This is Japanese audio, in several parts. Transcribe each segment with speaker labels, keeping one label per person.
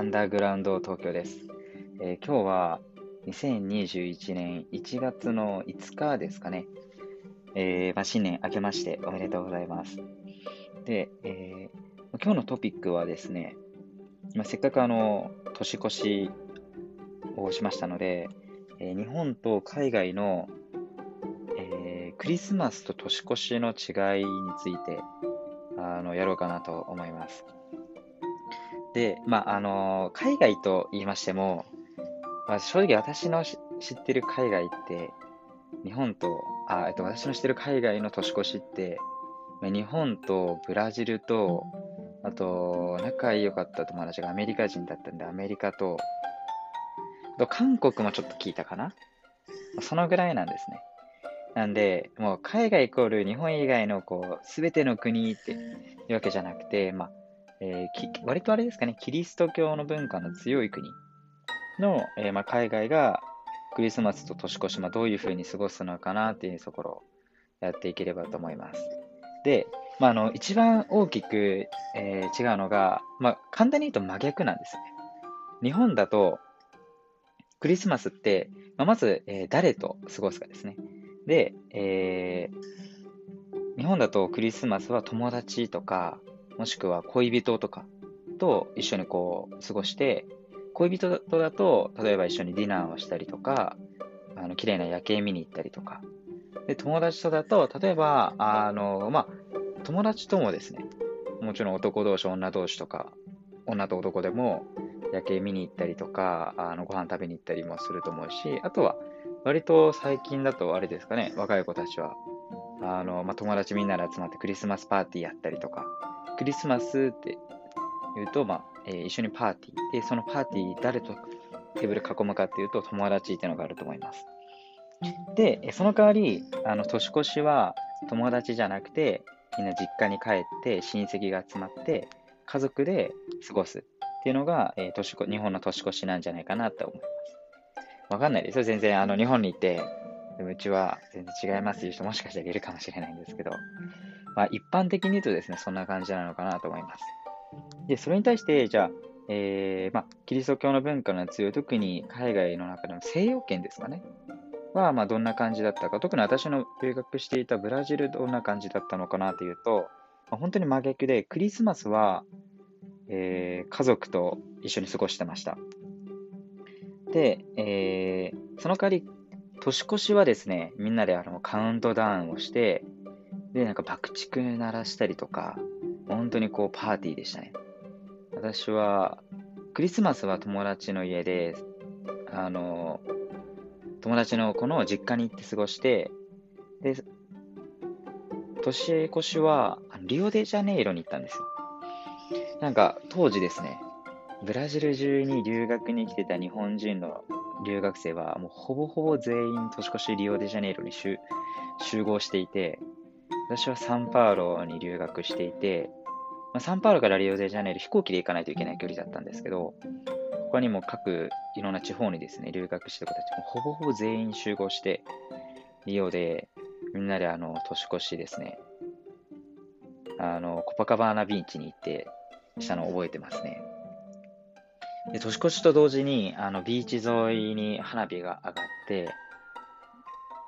Speaker 1: アンダーグラウンド東京です。えー、今日は2021年1月の5日ですかね。えー、まあ、新年明けましておめでとうございます。で、えー、今日のトピックはですね、まあ、せっかくあの、年越しをしましたので、え日本と海外の、えクリスマスと年越しの違いについてあのやろうかなと思います。で、まあ、あの、海外と言いましても、まあ、正直私の知ってる海外って、日本と、あ、えっと、私の知ってる海外の年越しって、日本とブラジルと、あと、仲良かった友達がアメリカ人だったんで、アメリカと、と韓国もちょっと聞いたかなそのぐらいなんですね。なんで、もう海外イコール日本以外のこう、すべての国っていうわけじゃなくて、まあ、えー、割とあれですかね、キリスト教の文化の強い国の、えー、まあ、海外がクリスマスと年越し、まあ、どういうふうに過ごすのかなっていうところをやっていければと思います。で、まあ、あの一番大きく、えー、違うのが、まあ、簡単に言うと真逆なんですね。日本だとクリスマスって、まあ、まず、えー、誰と過ごすかですね。で、えー、日本だとクリスマスは友達とか、もしくは恋人とかと一緒にこう過ごして、恋人とだと、例えば一緒にディナーをしたりとか、あの綺麗な夜景見に行ったりとか、で友達とだと、例えば、あの、まあ、友達ともですね、もちろん男同士、女同士とか、女と男でも夜景見に行ったりとか、あのご飯食べに行ったりもすると思うし、あとは、割と最近だとあれですかね、若い子たちは、あの、まあ、友達みんなで集まってクリスマスパーティーやったりとか、クリスマスって言うと、まあ、えー、一緒にパーティー。で、そのパーティー、誰とテーブル囲むかっていうと、友達っていうのがあると思います。で、その代わり、あの、年越しは友達じゃなくて、みんな実家に帰って、親戚が集まって、家族で過ごすっていうのが、えー、年日本の年越しなんじゃないかなと思います。わかんないですよ。全然、あの、日本に行って、うちは全然違いますという人もしかしたらいるかもしれないんですけど、まあ、一般的に言うとですね、そんな感じなのかなと思います。で、それに対して、じゃあ、えー、まあ、キリスト教の文化の強い、特に海外の中での西洋圏ですかね、は、まあ、どんな感じだったか、特に私の留学していたブラジル、どんな感じだったのかなというと、まあ、本当に真逆で、クリスマスは、えー、家族と一緒に過ごしてました。で、えー、その代わり、年越しはですね、みんなであのカウントダウンをして、で、なんか爆竹鳴らしたりとか、本当にこうパーティーでしたね。私は、クリスマスは友達の家で、あの、友達の子の実家に行って過ごして、で、年越しはリオデジャネイロに行ったんですよ。なんか当時ですね、ブラジル中に留学に来てた日本人の留学生はもうほぼほぼ全員年越しリオデジャネイロに集合していて、私はサンパウロに留学していて、まあ、サンパウロからリオデジャネイロ飛行機で行かないといけない距離だったんですけど、他にも各いろんな地方にですね、留学してる子たちもほぼほぼ全員集合して、リオでみんなであの年越しですね、あの、コパカバーナビーチに行ってしたのを覚えてますね。で、年越しと同時に、あの、ビーチ沿いに花火が上がって、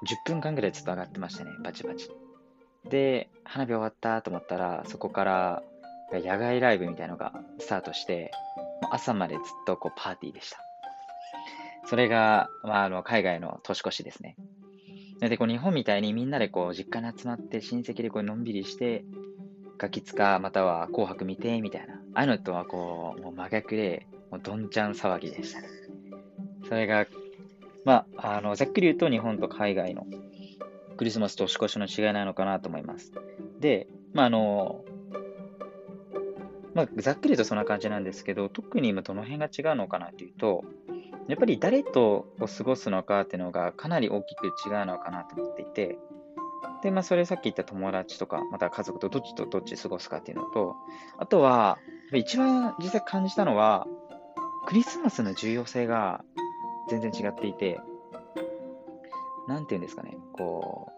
Speaker 1: 10分間ぐらいずっと上がってましたね、バチバチ。で、花火終わったと思ったら、そこから野外ライブみたいのがスタートして、朝までずっとこうパーティーでした。それが、まあ、あの海外の年越しですね。で、こう日本みたいにみんなでこう実家に集まって親戚でこうのんびりして、ガキツカまたは紅白見てみたいな。ああいうのとはこう、もう真逆で、もうどんちゃん騒ぎでしたね。それが、まあ、あの、ざっくり言うと日本と海外のクリスマスと年越しの違いなのかなと思います。で、まあ、あの、まあ、ざっくりとそんな感じなんですけど、特に今どの辺が違うのかなというと、やっぱり誰と過ごすのかっていうのがかなり大きく違うのかなと思っていて、で、まあ、それさっき言った友達とか、また家族とどっちとどっち過ごすかっていうのと、あとは、一番実際感じたのは、クリスマスの重要性が全然違っていて、なんていうんですかね、こ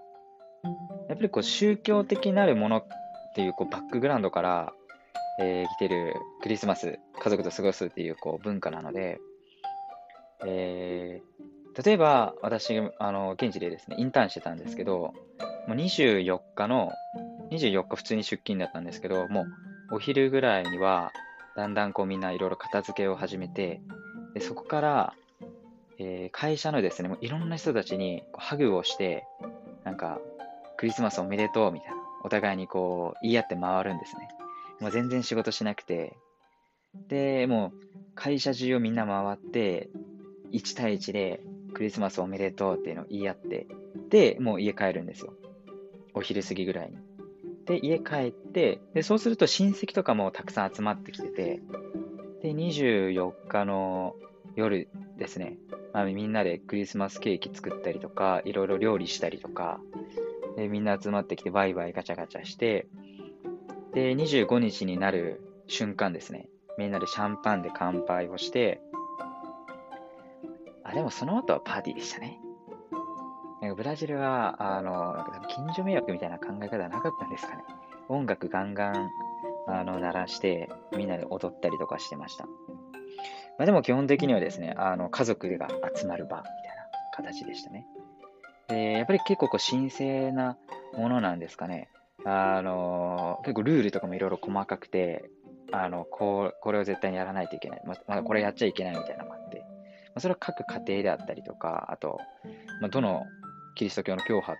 Speaker 1: う、やっぱりこう宗教的なるものっていうこうバックグラウンドから、えー、来てるクリスマス、家族と過ごすっていうこう文化なので、えー、例えば私、あの、現地でですね、インターンしてたんですけど、もう24日の、24日普通に出勤だったんですけど、もうお昼ぐらいには、だんだんこうみんないろいろ片付けを始めて、でそこから、えー、会社のですね、もういろんな人たちにこうハグをして、なんか、クリスマスおめでとうみたいな、お互いにこう言い合って回るんですね。もう全然仕事しなくて、で、もう会社中をみんな回って、1対1でクリスマスおめでとうっていうのを言い合って、で、もう家帰るんですよ。お昼過ぎぐらいに。で、家帰って、で、そうすると親戚とかもたくさん集まってきてて、で、24日の夜ですね、まあ、みんなでクリスマスケーキ作ったりとか、いろいろ料理したりとか、で、みんな集まってきてワイワイガチャガチャして、で、25日になる瞬間ですね、みんなでシャンパンで乾杯をして、あ、でもその後はパーティーでしたね。なんかブラジルは、あの、近所迷惑みたいな考え方はなかったんですかね。音楽ガンガン、あの、鳴らして、みんなで踊ったりとかしてました。まあ、でも基本的にはですね、あの、家族が集まる場みたいな形でしたね。で、やっぱり結構こう神聖なものなんですかね。あの、結構ルールとかもいろいろ細かくて、あの、こう、これを絶対にやらないといけない。まあ、これやっちゃいけないみたいなのもあって、ま、それは各家庭であったりとか、あと、まあ、どのキリスト教の教派、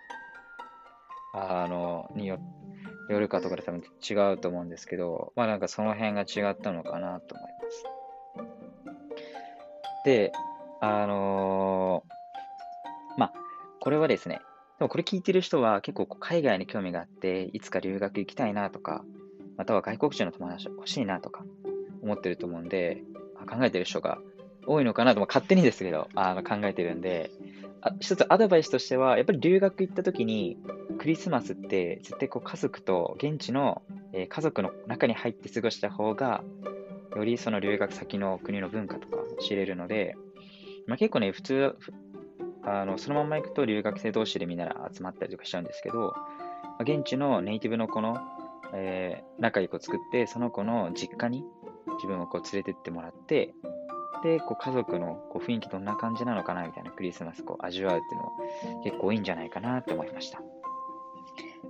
Speaker 1: あの、によよるかとかで多分違うと思うんですけど、まあなんかその辺が違ったのかなと思います。で、あのー、まあ、これはですね、でもこれ聞いてる人は結構海外に興味があって、いつか留学行きたいなとか、または外国人の友達欲しいなとか思ってると思うんで、考えてる人が多いのかなと、まあ、勝手にですけど、あの考えてるんで、一つアドバイスとしては、やっぱり留学行った時に、クリスマスって絶対こう家族と現地の、え、家族の中に入って過ごした方が、よりその留学先の国の文化とか知れるので、まあ、結構ね、普通、あの、そのまま行くと留学生同士でみんな集まったりとかしちゃうんですけど、まあ現地のネイティブの子の、えー、仲いい子を作って、その子の実家に自分をこう連れてってもらって、で、こう家族のこう雰囲気どんな感じなのかなみたいなクリスマスこう味わうっていうのは結構多いんじゃないかなって思いました。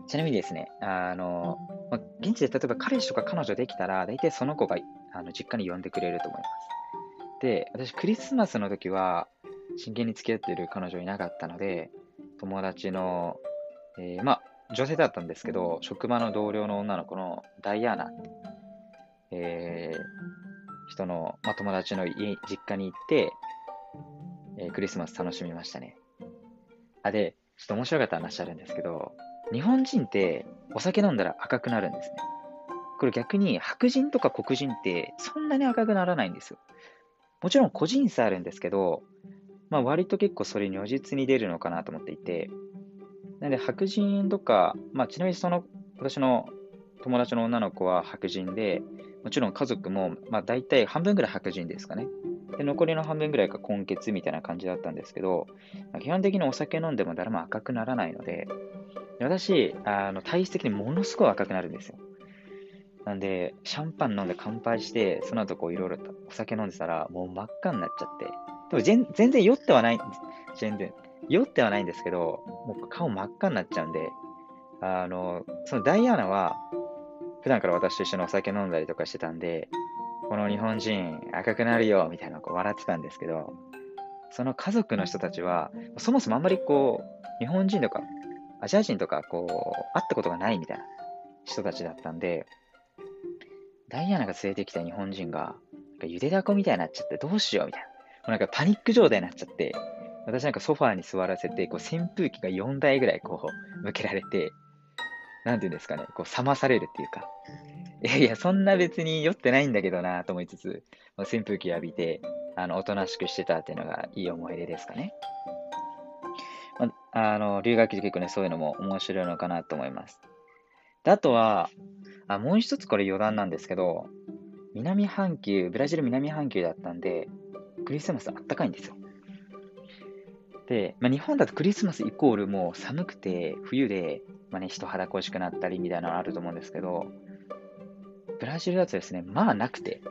Speaker 1: ちなみにですね、あの、まあ、現地で例えば彼氏とか彼女できたら、大体その子があの実家に呼んでくれると思います。で、私クリスマスの時は、真剣に付き合っている彼女いなかったので、友達の、えー、まあ、女性だったんですけど、職場の同僚の女の子のダイアナ、え、人の、まあ、友達の家、実家に行って、えー、クリスマス楽しみましたね。あ、で、ちょっと面白かった話あるんですけど、日本人ってお酒飲んだら赤くなるんですね。これ逆に白人とか黒人ってそんなに赤くならないんですよ。もちろん個人差あるんですけど、まあ、割と結構それ如実に出るのかなと思っていて、なので白人とか、まあ、ちなみにその私の友達の女の子は白人で、もちろん家族も、まあ、大体半分ぐらい白人ですかね。で残りの半分ぐらいが根血みたいな感じだったんですけど、まあ、基本的にお酒飲んでも誰も赤くならないので、私、あの体質的にものすごい赤くなるんですよ。なんで、シャンパン飲んで乾杯して、その後こういろいろお酒飲んでたら、もう真っ赤になっちゃって、でも全全然酔ってはないんです、全然。酔ってはないんですけど、もう顔真っ赤になっちゃうんで、あの、そのダイアナは、普段から私と一緒にお酒飲んだりとかしてたんで、この日本人赤くなるよみたいなこう笑ってたんですけど、その家族の人たちは、そもそもあんまりこう、日本人とか、アジア人とか、こう、会ったことがないみたいな人たちだったんで、ダイアナが連れてきた日本人が、ゆでだこみたいになっちゃってどうしようみたいな。もうなんかパニック状態になっちゃって、私なんかソファーに座らせて、こう扇風機が4台ぐらいこう向けられて、なんていうんですかね、こう冷まされるっていうか、いやいや、そんな別に酔ってないんだけどなと思いつつ、扇風機浴びて、あの、おとなしくしてたっていうのがいい思い出ですかね。まあの、留学時結構ね、そういうのも面白いのかなと思います。であとは、あもう一つこれ余談なんですけど、南半球、ブラジル南半球だったんで、クリスマスあったかいんですよ。で、まあ、日本だとクリスマスイコールもう寒くて、冬で、まあね、人肌恋しくなったりみたいなのあると思うんですけど、ブラジルだとですね、まあなくて、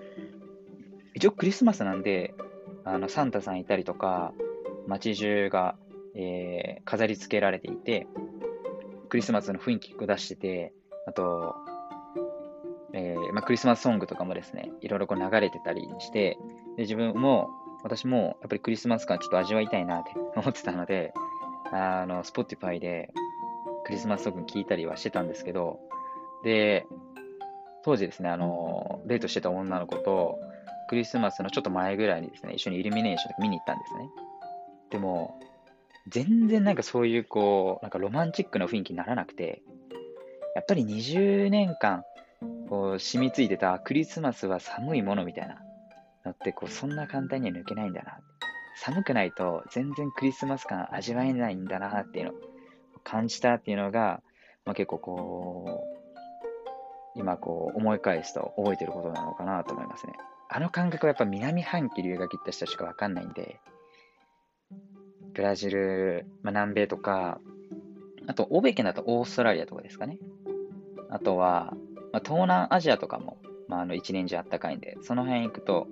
Speaker 1: 一応クリスマスなんで、あの、サンタさんいたりとか、街中が、えー、飾り付けられていて、クリスマスの雰囲気を出してて、あと、えー、まあ、クリスマスソングとかもですね、いろいろこう流れてたりして、で自分も、私もやっぱりクリスマス感ちょっと味わいたいなって思ってたので、あの、Spotify でクリスマスソング聴いたりはしてたんですけど、で、当時ですね、あの、デートしてた女の子と、クリスマスのちょっと前ぐらいにですね、一緒にイルミネーションとか見に行ったんですね。でも、全然なんかそういうこう、なんかロマンチックな雰囲気にならなくて、やっぱり20年間、こう、染みついてたクリスマスは寒いものみたいなのって、こう、そんな簡単には抜けないんだな。寒くないと全然クリスマス感味わえないんだなっていうのを感じたっていうのが、まあ、結構こう、今こう思い返すと覚えてることなのかなと思いますね。あの感覚はやっぱ南半球留学行った人しかわかんないんで、ブラジル、まあ、南米とか、あと、欧米圏だとオーストラリアとかですかね。あとは、まあ、東南アジアとかも、まあ、あの一年中あったかいんで、その辺行くと、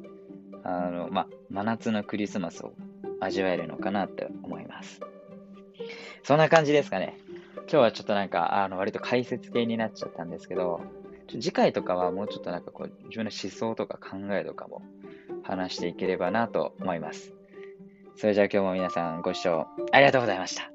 Speaker 1: あの、まあ、真夏のクリスマスを味わえるのかなって思います。そんな感じですかね。今日はちょっとなんか、あの、割と解説系になっちゃったんですけど、次回とかはもうちょっとなんかこう、自分の思想とか考えとかも話していければなと思います。それじゃあ今日も皆さんご視聴ありがとうございました。